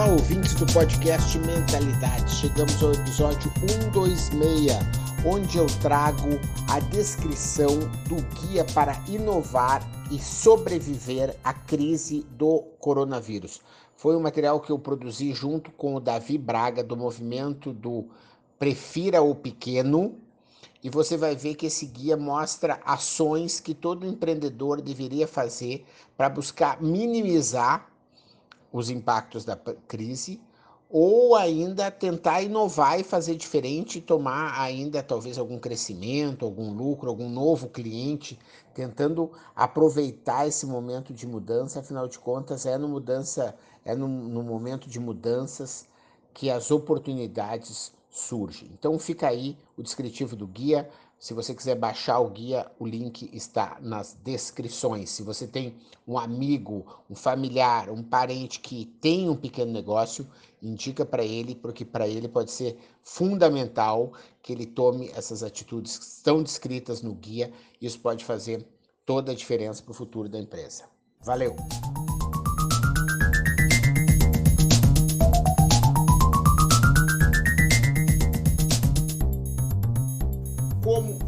Olá, ouvintes do podcast Mentalidade. Chegamos ao episódio 126, onde eu trago a descrição do guia para inovar e sobreviver à crise do coronavírus. Foi um material que eu produzi junto com o Davi Braga, do movimento do Prefira o Pequeno. E você vai ver que esse guia mostra ações que todo empreendedor deveria fazer para buscar minimizar os impactos da crise, ou ainda tentar inovar e fazer diferente e tomar ainda talvez algum crescimento, algum lucro, algum novo cliente, tentando aproveitar esse momento de mudança, afinal de contas é no mudança, é no, no momento de mudanças que as oportunidades surgem. Então fica aí o descritivo do guia, se você quiser baixar o guia, o link está nas descrições. Se você tem um amigo, um familiar, um parente que tem um pequeno negócio, indica para ele, porque para ele pode ser fundamental que ele tome essas atitudes que estão descritas no guia. Isso pode fazer toda a diferença para o futuro da empresa. Valeu!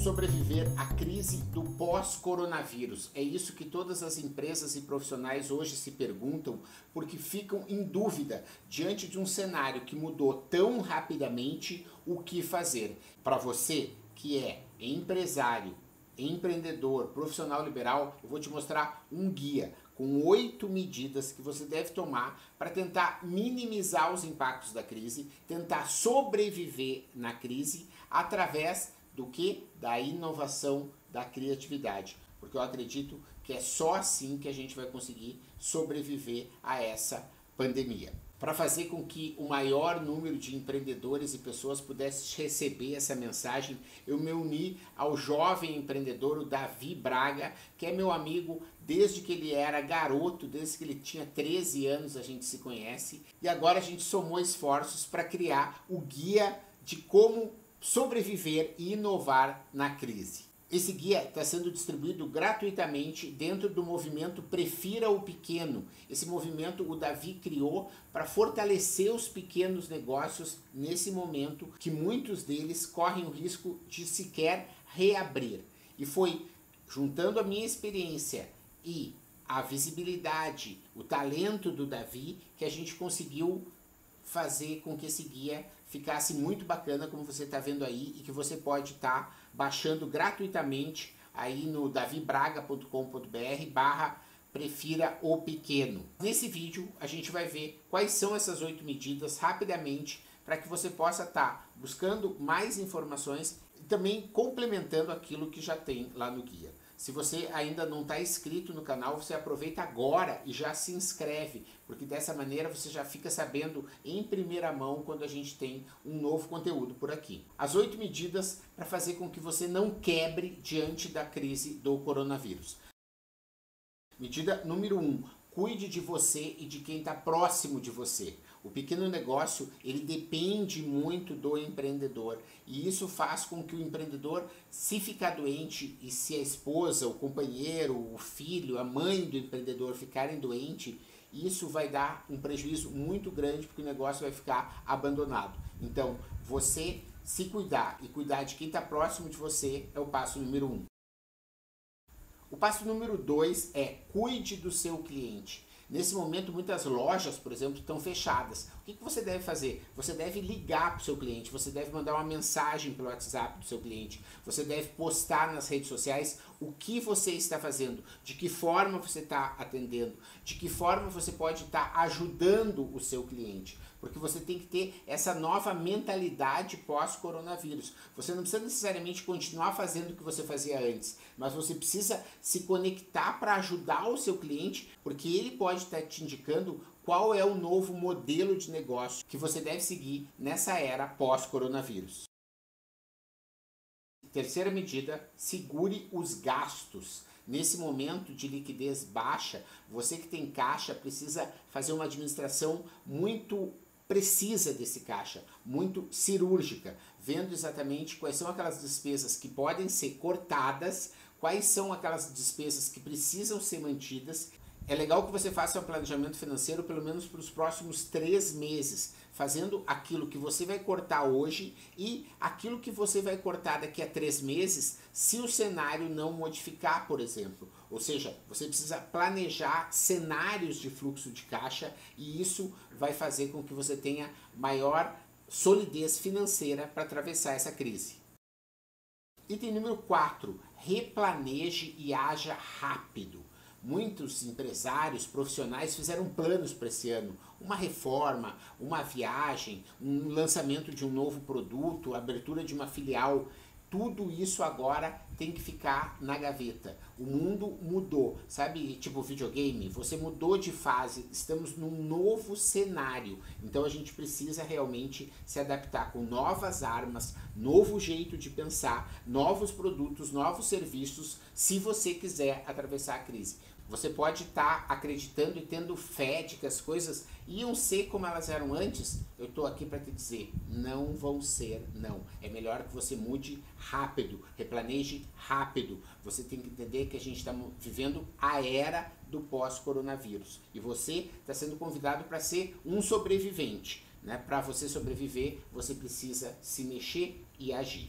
Sobreviver à crise do pós-coronavírus? É isso que todas as empresas e profissionais hoje se perguntam, porque ficam em dúvida diante de um cenário que mudou tão rapidamente o que fazer. Para você que é empresário, empreendedor, profissional liberal, eu vou te mostrar um guia com oito medidas que você deve tomar para tentar minimizar os impactos da crise, tentar sobreviver na crise através do que? Da inovação, da criatividade. Porque eu acredito que é só assim que a gente vai conseguir sobreviver a essa pandemia. Para fazer com que o maior número de empreendedores e pessoas pudesse receber essa mensagem, eu me uni ao jovem empreendedor, o Davi Braga, que é meu amigo desde que ele era garoto, desde que ele tinha 13 anos, a gente se conhece, e agora a gente somou esforços para criar o guia de como sobreviver e inovar na crise. Esse guia está sendo distribuído gratuitamente dentro do movimento Prefira o Pequeno. Esse movimento o Davi criou para fortalecer os pequenos negócios nesse momento que muitos deles correm o risco de sequer reabrir. E foi juntando a minha experiência e a visibilidade, o talento do Davi que a gente conseguiu fazer com que esse guia ficasse muito bacana, como você está vendo aí, e que você pode estar tá baixando gratuitamente aí no davibraga.com.br barra prefira o pequeno. Nesse vídeo a gente vai ver quais são essas oito medidas rapidamente para que você possa estar tá buscando mais informações e também complementando aquilo que já tem lá no guia. Se você ainda não está inscrito no canal, você aproveita agora e já se inscreve, porque dessa maneira você já fica sabendo em primeira mão quando a gente tem um novo conteúdo por aqui. As oito medidas para fazer com que você não quebre diante da crise do coronavírus. Medida número um: cuide de você e de quem está próximo de você. O pequeno negócio ele depende muito do empreendedor e isso faz com que o empreendedor, se ficar doente e se a esposa, o companheiro, o filho, a mãe do empreendedor ficarem doente, isso vai dar um prejuízo muito grande porque o negócio vai ficar abandonado. Então, você se cuidar e cuidar de quem está próximo de você é o passo número um. O passo número dois é cuide do seu cliente. Nesse momento, muitas lojas, por exemplo, estão fechadas. O que, que você deve fazer? Você deve ligar para o seu cliente, você deve mandar uma mensagem pelo WhatsApp do seu cliente, você deve postar nas redes sociais o que você está fazendo, de que forma você está atendendo, de que forma você pode estar ajudando o seu cliente porque você tem que ter essa nova mentalidade pós-coronavírus. Você não precisa necessariamente continuar fazendo o que você fazia antes, mas você precisa se conectar para ajudar o seu cliente, porque ele pode estar te indicando qual é o novo modelo de negócio que você deve seguir nessa era pós-coronavírus. Terceira medida, segure os gastos. Nesse momento de liquidez baixa, você que tem caixa precisa fazer uma administração muito precisa desse caixa, muito cirúrgica, vendo exatamente quais são aquelas despesas que podem ser cortadas, quais são aquelas despesas que precisam ser mantidas. É legal que você faça um planejamento financeiro pelo menos para os próximos três meses, fazendo aquilo que você vai cortar hoje e aquilo que você vai cortar daqui a três meses, se o cenário não modificar, por exemplo. Ou seja, você precisa planejar cenários de fluxo de caixa e isso vai fazer com que você tenha maior solidez financeira para atravessar essa crise. Item número 4. Replaneje e haja rápido. Muitos empresários profissionais fizeram planos para esse ano, uma reforma, uma viagem, um lançamento de um novo produto, abertura de uma filial tudo isso agora tem que ficar na gaveta. O mundo mudou, sabe? Tipo videogame, você mudou de fase, estamos num novo cenário. Então a gente precisa realmente se adaptar com novas armas, novo jeito de pensar, novos produtos, novos serviços, se você quiser atravessar a crise. Você pode estar tá acreditando e tendo fé de que as coisas iam ser como elas eram antes. Eu estou aqui para te dizer, não vão ser, não. É melhor que você mude rápido, replaneje rápido. Você tem que entender que a gente está vivendo a era do pós-coronavírus. E você está sendo convidado para ser um sobrevivente. Né? Para você sobreviver, você precisa se mexer e agir.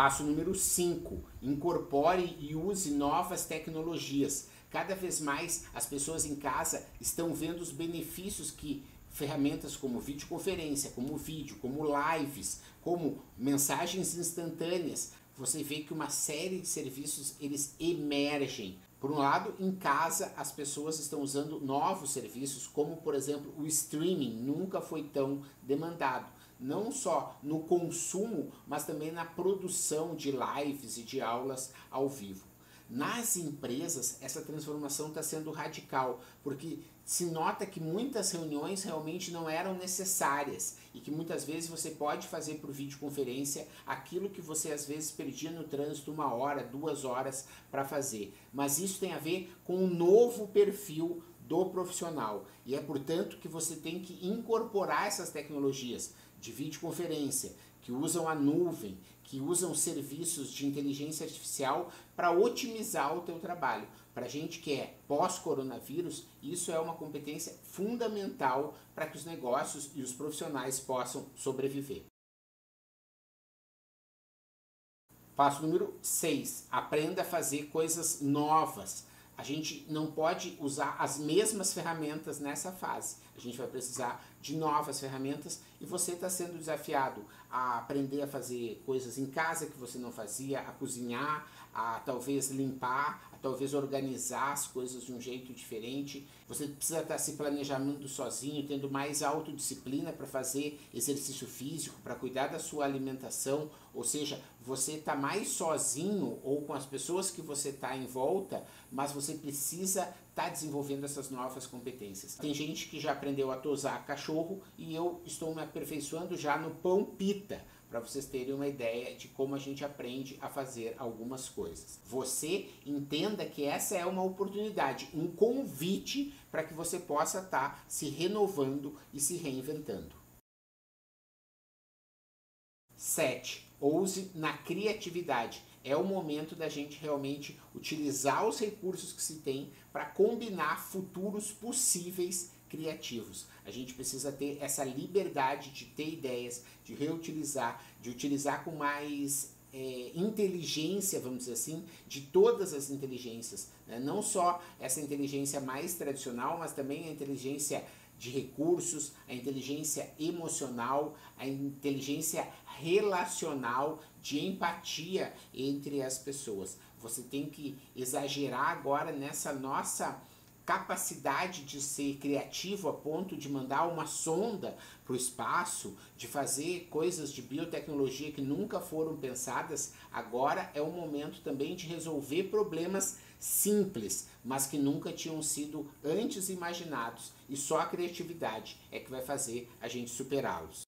Passo número 5: incorpore e use novas tecnologias. Cada vez mais as pessoas em casa estão vendo os benefícios que ferramentas como videoconferência, como vídeo, como lives, como mensagens instantâneas, você vê que uma série de serviços eles emergem. Por um lado, em casa as pessoas estão usando novos serviços, como por exemplo o streaming, nunca foi tão demandado não só no consumo, mas também na produção de lives e de aulas ao vivo. Nas empresas, essa transformação está sendo radical, porque se nota que muitas reuniões realmente não eram necessárias e que muitas vezes você pode fazer por videoconferência aquilo que você às vezes perdia no trânsito uma hora, duas horas para fazer. Mas isso tem a ver com um novo perfil do profissional e é portanto que você tem que incorporar essas tecnologias de videoconferência, que usam a nuvem, que usam serviços de inteligência artificial para otimizar o teu trabalho. Para a gente que é pós-coronavírus, isso é uma competência fundamental para que os negócios e os profissionais possam sobreviver. Passo número 6. Aprenda a fazer coisas novas. A gente não pode usar as mesmas ferramentas nessa fase. A gente vai precisar de novas ferramentas e você está sendo desafiado a aprender a fazer coisas em casa que você não fazia, a cozinhar, a talvez limpar, a talvez organizar as coisas de um jeito diferente. Você precisa estar tá se planejando sozinho, tendo mais autodisciplina para fazer exercício físico, para cuidar da sua alimentação, ou seja, você está mais sozinho ou com as pessoas que você está em volta, mas você precisa estar tá desenvolvendo essas novas competências. Tem gente que já aprendeu a tosar cachorro e eu estou me aperfeiçoando já no pão pita para vocês terem uma ideia de como a gente aprende a fazer algumas coisas. Você entenda que essa é uma oportunidade, um convite para que você possa estar tá se renovando e se reinventando. 7. Ouse na criatividade. É o momento da gente realmente utilizar os recursos que se tem para combinar futuros possíveis criativos. A gente precisa ter essa liberdade de ter ideias, de reutilizar, de utilizar com mais é, inteligência, vamos dizer assim, de todas as inteligências. Né? Não só essa inteligência mais tradicional, mas também a inteligência de recursos, a inteligência emocional, a inteligência relacional, de empatia entre as pessoas. Você tem que exagerar agora nessa nossa capacidade de ser criativo a ponto de mandar uma sonda para o espaço, de fazer coisas de biotecnologia que nunca foram pensadas, agora é o momento também de resolver problemas simples, mas que nunca tinham sido antes imaginados, e só a criatividade é que vai fazer a gente superá-los.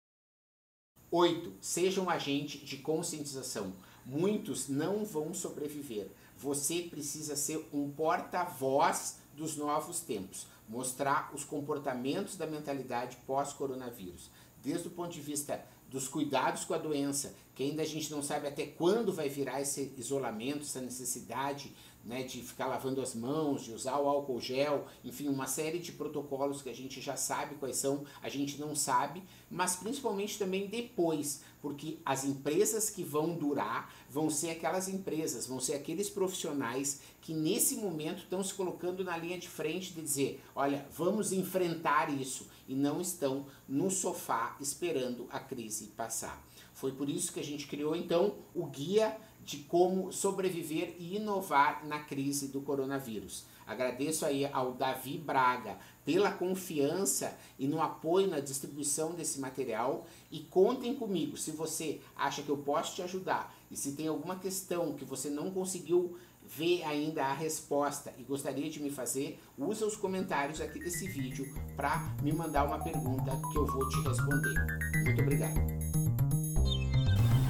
8. Seja um agente de conscientização. Muitos não vão sobreviver. Você precisa ser um porta-voz dos novos tempos, mostrar os comportamentos da mentalidade pós-coronavírus, desde o ponto de vista dos cuidados com a doença, que ainda a gente não sabe até quando vai virar esse isolamento, essa necessidade né, de ficar lavando as mãos, de usar o álcool gel, enfim, uma série de protocolos que a gente já sabe quais são, a gente não sabe, mas principalmente também depois, porque as empresas que vão durar vão ser aquelas empresas, vão ser aqueles profissionais que nesse momento estão se colocando na linha de frente de dizer, olha, vamos enfrentar isso e não estão no sofá esperando a crise passar. Foi por isso que a gente criou então o guia de como sobreviver e inovar na crise do coronavírus. Agradeço aí ao Davi Braga pela confiança e no apoio na distribuição desse material e contem comigo se você acha que eu posso te ajudar e se tem alguma questão que você não conseguiu ver ainda a resposta e gostaria de me fazer, usa os comentários aqui desse vídeo para me mandar uma pergunta que eu vou te responder. Muito obrigado.